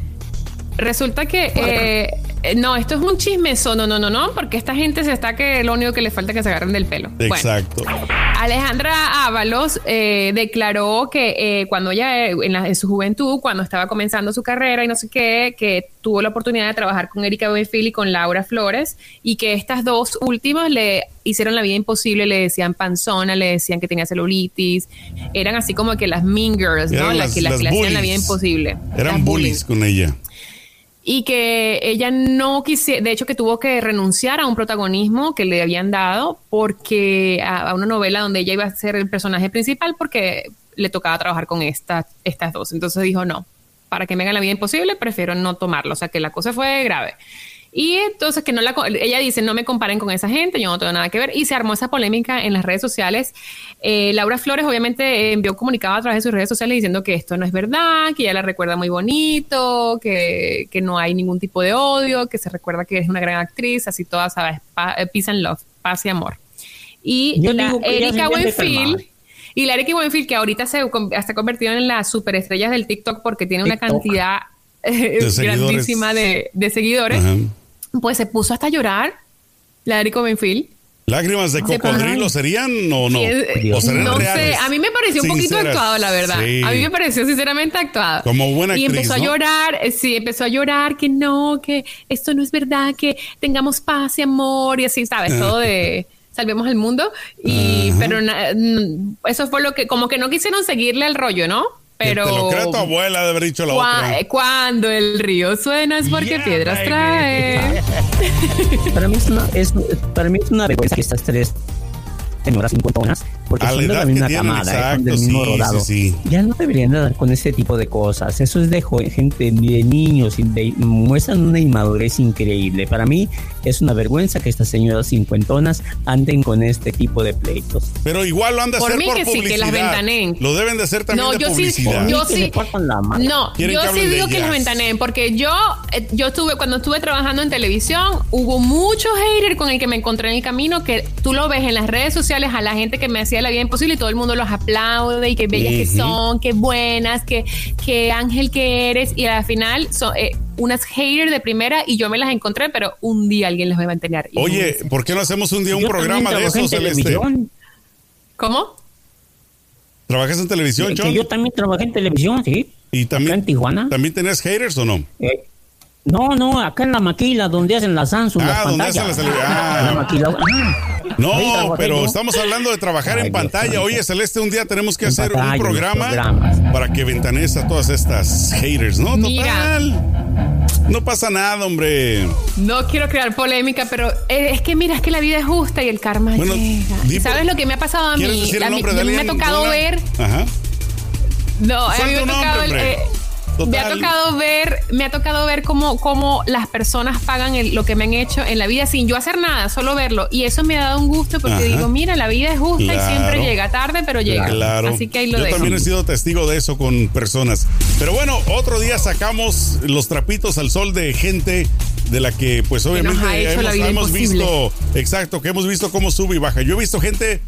Resulta que eh, no, esto es un chismeso, no, no, no, no, porque esta gente se está que lo único que le falta es que se agarren del pelo. Exacto. Alejandra Ábalos eh, declaró que eh, cuando ella, en, su juventud, cuando estaba comenzando su carrera y no sé qué, que tuvo la oportunidad de trabajar con Erika Buenfil y con Laura Flores y que estas dos últimas le hicieron la vida imposible, le decían panzona, le decían que tenía celulitis, eran así como que las mean girls, ¿no? Las, que, las, le hacían la vida imposible. Eran bullies con ella y que ella no quisiera, de hecho que tuvo que renunciar a un protagonismo que le habían dado porque a, una novela donde ella iba a ser el personaje principal porque le tocaba trabajar con estas estas dos. Entonces dijo, no, para que me hagan la vida imposible, prefiero no tomarlo. O sea que la cosa fue grave. Y entonces que no la, ella dice, no me comparen con esa gente, yo no tengo nada que ver. Y se armó esa polémica en las redes sociales. Eh, Laura Flores obviamente envió un comunicado a través de sus redes sociales diciendo que esto no es verdad, que ella la recuerda muy bonito, que, que no hay ningún tipo de odio, que se recuerda que es una gran actriz, así toda, ¿sabes? Eh, peace and love, paz y amor. Y la Erika Buenfield... Y la Erika Buenfield, que ahorita se ha convertido en las superestrellas del TikTok porque tiene una cantidad eh, grandísima de, seguidores pues se puso hasta llorar, la Erika Benfield, ¿Lágrimas de cocodrilo serían o no? ¿O serían no sé, a mí me pareció un poquito actuado, la verdad. A mí me pareció sinceramente actuado. Como buena Y empezó a llorar, eh, sí, empezó a llorar que no, que esto no es verdad, que tengamos paz y amor y así, ¿sabes? Todo de salvemos el mundo. Y, pero eso fue lo que, como que no quisieron seguirle el rollo, ¿no? Pero. Te lo creo tu abuela de haber dicho la otra. Cuando el río suena es porque piedras trae. para, mí es una, es, para mí es una vergüenza que estas tres señoras cincuentonas porque son de la misma camada, del mismo rodado. Ya no deberían dar con ese tipo de cosas. Eso es de gente, de niños, y muestran una inmadurez increíble. Para mí es una vergüenza que estas señoras cincuentonas anden con este tipo de pleitos. Pero igual lo han de hacer por que publicidad. Sí, que las ventanen. Lo deben de hacer también no, de yo publicidad. Sí, yo sí, no, yo sí digo que las ventanen porque yo, eh, yo estuve cuando estuve trabajando en televisión hubo muchos haters con el que me encontré en el camino que tú lo ves en las redes sociales a la gente que me hacía la vida imposible y todo el mundo los aplaude y qué bellas que son, qué buenas, qué, qué ángel que eres. Y al final son eh, unas haters de primera y yo me las encontré, pero un día alguien les va a mantener. Oye, ¿por qué no hacemos un día un programa de eso, Celeste? ¿Cómo? ¿Trabajas en televisión, John? yo también trabajé en televisión, sí. ¿Y también, en Tijuana? ¿También tenés haters o no? Eh, no, no, acá en la maquila, donde hacen la Samsung. Ah, donde hacen la, ah. la maquila. No, pero estamos hablando de trabajar en pantalla. Oye, Celeste, un día tenemos que hacer un programa para que ventanes a todas estas haters, ¿no? Total. No pasa nada, hombre. No quiero crear polémica, pero eh, es que mira, es que la vida es justa y el karma bueno, llega. ¿Sabes lo que me ha pasado a mí? A mí, me ha tocado ver. Ajá. No, a mí me ha tocado. Eh, me ha tocado ver, me ha tocado ver cómo, cómo las personas pagan lo que me han hecho en la vida sin yo hacer nada, solo verlo. Y eso me ha dado un gusto porque digo, mira, la vida es justa y siempre llega tarde, pero llega. Claro. Así que ahí lo Yo también he sido testigo de eso con personas. Pero bueno, otro día sacamos los trapitos al sol de gente de la que pues obviamente hemos, hemos visto, exacto, que hemos visto cómo sube y baja. Yo he visto gente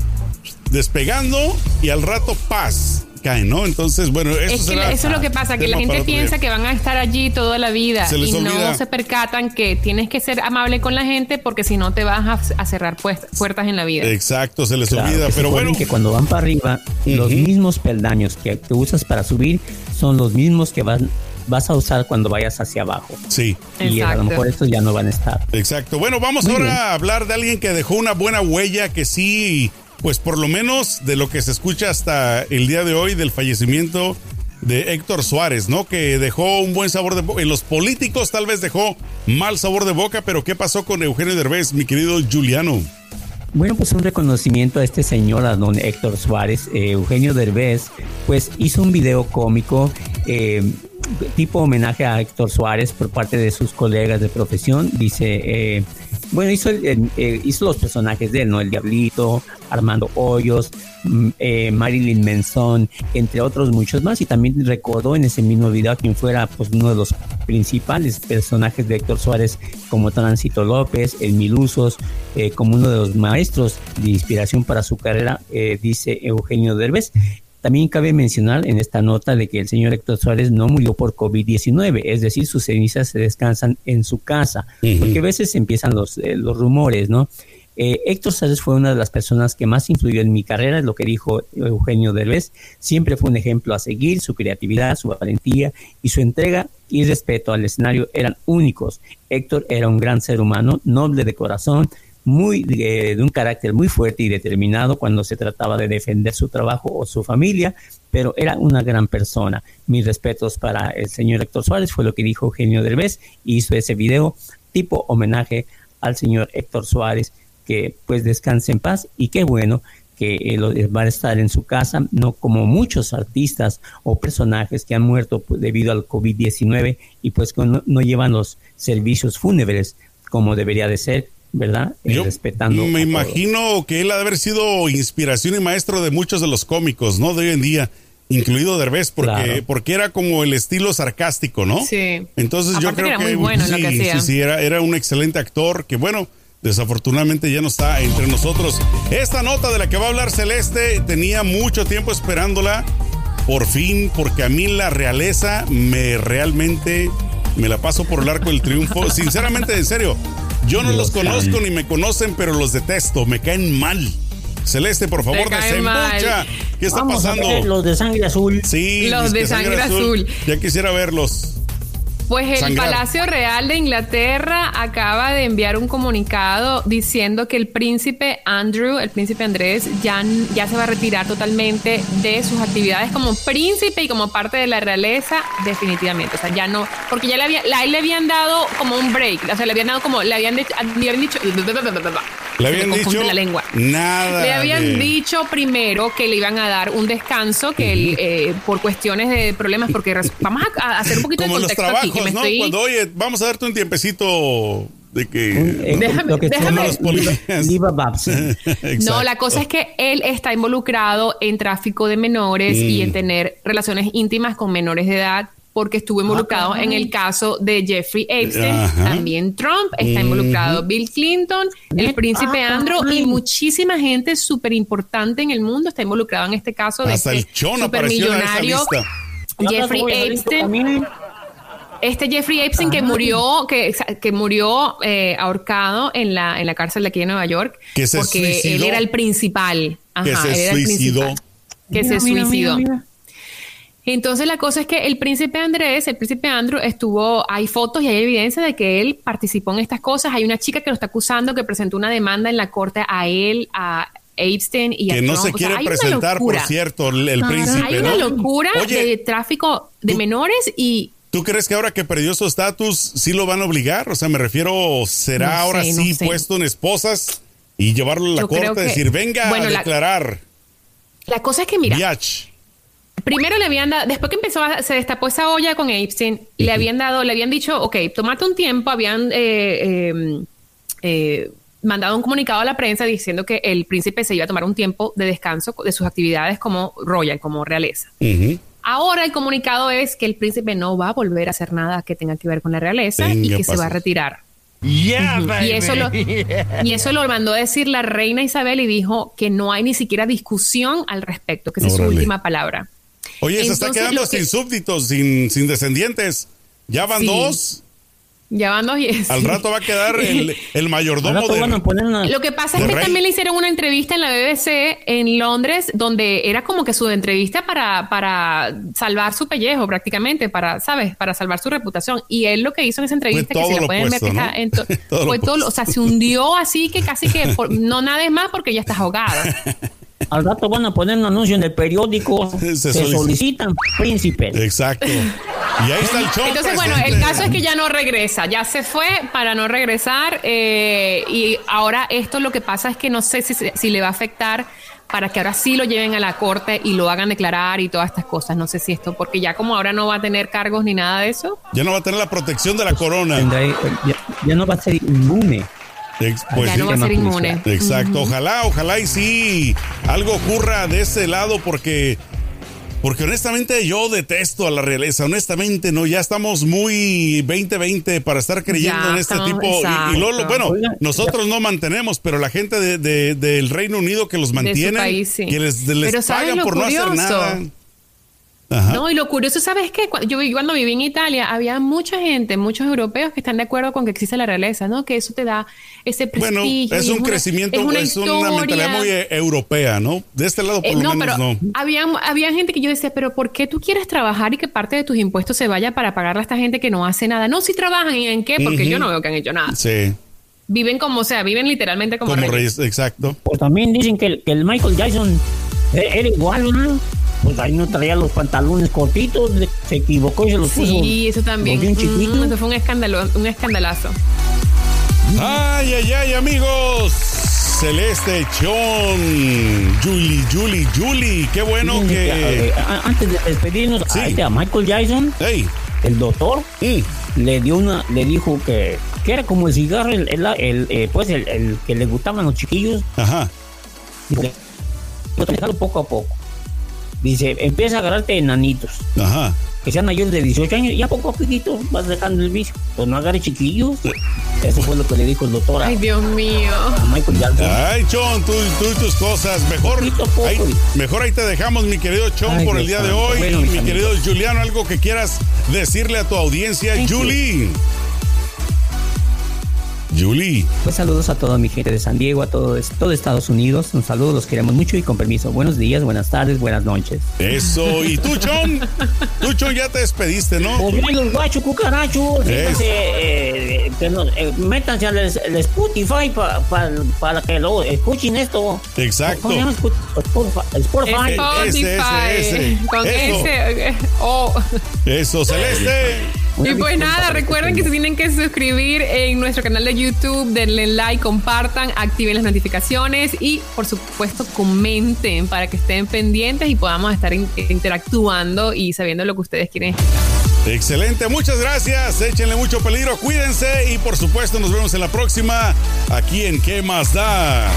despegando y al rato paz ¿no? Entonces, bueno, eso, es lo que pasa, que la gente piensa que van a estar allí toda la vida y no se percatan que tienes que ser amable con la gente porque si no te vas a, cerrar puertas en la vida. Exacto, se les olvida, pero bueno. que cuando van para arriba, los mismos peldaños que, que usas para subir son los mismos que van vas a usar cuando vayas hacia abajo. Sí. Y a lo mejor estos ya no van a estar. Exacto. Bueno, vamos ahora a hablar de alguien que dejó una buena huella, que sí pues por lo menos de lo que se escucha hasta el día de hoy del fallecimiento de Héctor Suárez, ¿no? Que dejó un buen sabor de boca. En los políticos tal vez dejó mal sabor de boca, pero ¿qué pasó con Eugenio Derbez, mi querido Juliano? Bueno, pues un reconocimiento a este señor, a don Héctor Suárez. Eh, Eugenio Derbez, pues hizo un video cómico eh, tipo homenaje a Héctor Suárez por parte de sus colegas de profesión. Dice, eh, bueno, hizo, hizo los personajes de él, ¿no? El Diablito, Armando Hoyos, mm, eh, Marilyn Manson, entre otros muchos más. Y también recordó en ese mismo video quien fuera pues, uno de los principales personajes de Héctor Suárez, como Tránsito López, el Milusos, eh, como uno de los maestros de inspiración para su carrera, dice Eugenio Derbez. También cabe mencionar en esta nota de que el señor Héctor Suárez no murió por COVID-19, es decir, sus cenizas se descansan en su casa, porque a veces empiezan los, eh, los rumores, ¿no? Eh, Héctor Suárez fue una de las personas que más influyó en mi carrera, es lo que dijo Eugenio Derbez. Siempre fue un ejemplo a seguir, su creatividad, su valentía y su entrega y respeto al escenario eran únicos. Héctor era un gran ser humano, noble de corazón, muy de, un carácter muy fuerte y determinado cuando se trataba de defender su trabajo o su familia, pero era una gran persona. Mis respetos para el señor Héctor Suárez, fue lo que dijo Eugenio Derbez, y hizo ese video tipo homenaje al señor Héctor Suárez, que pues descanse en paz y qué bueno que él va a estar en su casa, no como muchos artistas o personajes que han muerto pues, debido al COVID-19 y pues no, no llevan los servicios fúnebres como debería de ser ¿verdad? Eh, Yo Respetando. Me imagino que él ha de haber sido inspiración y maestro de muchos de los cómicos, ¿no? De hoy en día, incluido Derbez, porque, porque era como el estilo sarcástico, ¿no? Sí. Entonces yo creo que, muy bueno sí, sí, sí, era, era un excelente actor que, bueno, desafortunadamente ya no está entre nosotros. Esta nota de la que va a hablar Celeste tenía mucho tiempo esperándola. Por fin, porque a mí la realeza me realmente Me la paso por el arco del triunfo. Sinceramente, en serio, yo no los conozco ni me conocen, pero los detesto. Me caen mal. Celeste, por favor, desembucha. ¿Qué está pasando? los de sangre azul. Sí, los de sangre, azul. Ya quisiera verlos. Pues el Palacio Real de Inglaterra acaba de enviar un comunicado diciendo que el príncipe Andrew, el príncipe Andrés, ya, ya se va a retirar totalmente de sus actividades como príncipe y como parte de la realeza, definitivamente. O sea, ya no, porque ya le, había, le habían dado como un break, o sea, le habían dado como, le habían, dicho, habían dicho le habían dicho la lengua. Nada. Le habían dicho primero que le iban a dar un descanso, que él, eh, por cuestiones de problemas, porque vamos a, hacer un poquito Como de contexto aquí, ¿no? Cuando, oye, vamos a darte un tiempecito de que, eh, déjame, déjame. no, la cosa es que él está involucrado en tráfico de menores y en tener relaciones íntimas con menores de edad porque estuvo involucrado en el caso de Jeffrey Epstein, también Trump, está involucrado Bill Clinton, el príncipe Andrew y muchísima gente súper importante en el mundo está involucrado en este caso de Hasta este supermillonario Jeffrey Epstein. Este Jeffrey Epstein que murió, que, que murió eh, ahorcado en la, en la cárcel de aquí de Nueva York, que se porque él era el principal. que se suicidó. Que se suicidó. Entonces la cosa es que el príncipe Andrés, el príncipe Andrew, estuvo, hay fotos y hay evidencia de que él participó en estas cosas. Hay una chica que lo está acusando que presentó una demanda en la corte a él, a Epstein y que a no se quiere presentar, por cierto, el, príncipe. Hay una locura de tráfico de menores y ¿Tú crees que ahora que perdió su estatus sí lo van a obligar? O sea, me refiero, ¿será ahora sí puesto en esposas y llevarlo a la corte y decir, venga a declarar? La, cosa es que, mira, primero le habían dado, después que empezó a, se destapó esa olla con Epstein, le habían dado, le habían dicho, ok, tomate un tiempo, habían eh, em, eh, mandado un comunicado a la prensa diciendo que el príncipe se iba a tomar un tiempo de descanso de sus actividades como royal, como realeza. Ahora el comunicado es que el príncipe no va a volver a hacer nada que tenga que ver con la realeza y que se va a retirar. y, eso lo, y eso lo mandó a decir la reina Isabel y dijo que no hay ni siquiera discusión al respecto, que esa es su última palabra. Oye, se está quedando sin súbditos, sin, sin descendientes. Ya van dos. Ya van dos y Al rato va a quedar el, el mayordomo de, Lo que pasa es que también le hicieron una entrevista en la BBC en Londres, donde era como que su entrevista para, para salvar su pellejo, prácticamente, para, ¿sabes? Para salvar su reputación. Y él lo que hizo en esa entrevista, que se la pueden ver, fue todo, o sea, se hundió así que casi que no nada más porque ya estás ahogado. Al rato van a poner un anuncio en el periódico. Se, solicitan príncipes. Exacto. Y ahí está el show. Entonces, bueno, el caso es que ya no regresa. Ya se fue para no regresar. Eh, y ahora esto lo que pasa es que no sé si, si le va a afectar para que ahora sí lo lleven a la corte y lo hagan declarar y todas estas cosas. No sé si esto, porque ya como ahora no va a tener cargos ni nada de eso. Ya no va a tener la protección de la corona. ya no va a ser inmune. Pues ya no va a ser inmune. Exacto. Ojalá, ojalá y sí algo ocurra de ese lado porque porque honestamente yo detesto a la realeza, honestamente no, ya estamos muy 2020 para estar creyendo en este tipo. Y, bueno, nosotros no mantenemos, pero la gente de, del Reino Unido que los mantiene, que les, les pagan por no hacer nada. No, y lo curioso, ¿sabes qué? Yo cuando viví en Italia, había mucha gente, muchos europeos que están de acuerdo con que existe la realeza, ¿no? Que eso te da ese prestigio. Bueno, es un crecimiento, es una, mentalidad muy eh, europea, ¿no? De este lado, por eh, lo menos, no. Había, había gente que yo decía, pero ¿por qué tú quieres trabajar y que parte de tus impuestos se vaya para pagarle a esta gente que no hace nada? No, si trabajan, ¿y en qué? Porque yo no veo que han hecho nada. Sí. Viven como, o sea, viven literalmente como, como reyes. Exacto. Pues también dicen que, que el Michael Jackson era igual, ¿no? Pues ahí no traía los pantalones cortitos, se equivocó y se los puso. Sí, eso también. eso fue un escándalo, un escandalazo. Ay, ay, ay, amigos. Celeste Chon, Julie, Julie, Julie, qué bueno que. Eh, antes de despedirnos, a Michael Jackson, el doctor, le dio una, le dijo que, que era como el cigarro, el, el, eh, pues el, que le gustaban los chiquillos. Ajá. poco a poco. Dice, empieza a agarrarte enanitos. Ajá. que sean mayores de 18 años, ya poco a poquito vas dejando el vicio. Pues no agarre chiquillos. Eso fue lo que le dijo el doctor Ay, Dios mío. a Michael Jackson. Ay, Chon, tú, tú y tus cosas. Mejor poco. ahí, mejor ahí te dejamos, mi querido Chon, por el día de hoy. Bueno, mi amigos. querido Juliano, algo que quieras decirle a tu audiencia, Thank you. Julie. Pues saludos a toda mi gente de San Diego, a todo, todo Estados Unidos. Un saludo, los queremos mucho y con permiso. Buenos días, buenas tardes, buenas noches. Eso. ¿Y tú, Chon? Tú, Chon, ya te despediste, ¿no? Pues los Es- fíjense, eh, eh, métanse al Spotify pa- pa- para que lo escuchen esto. Exacto. Spotify. Spotify. Ese, Spotify. ese, ese. Con Eso. ese. Oh. Eso, Celeste. Y pues nada, recuerden que se tienen que suscribir en nuestro canal de YouTube, denle like, compartan, activen las notificaciones y por supuesto comenten para que estén pendientes y podamos estar in- interactuando y sabiendo lo que ustedes quieren. Excelente, muchas gracias. Échenle mucho peligro, cuídense y por supuesto nos vemos en la próxima aquí en ¿Qué más da?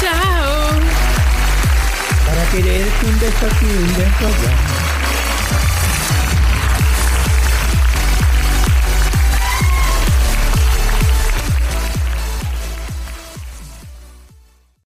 Chao. Para quererte un beso aquí, un beso allá.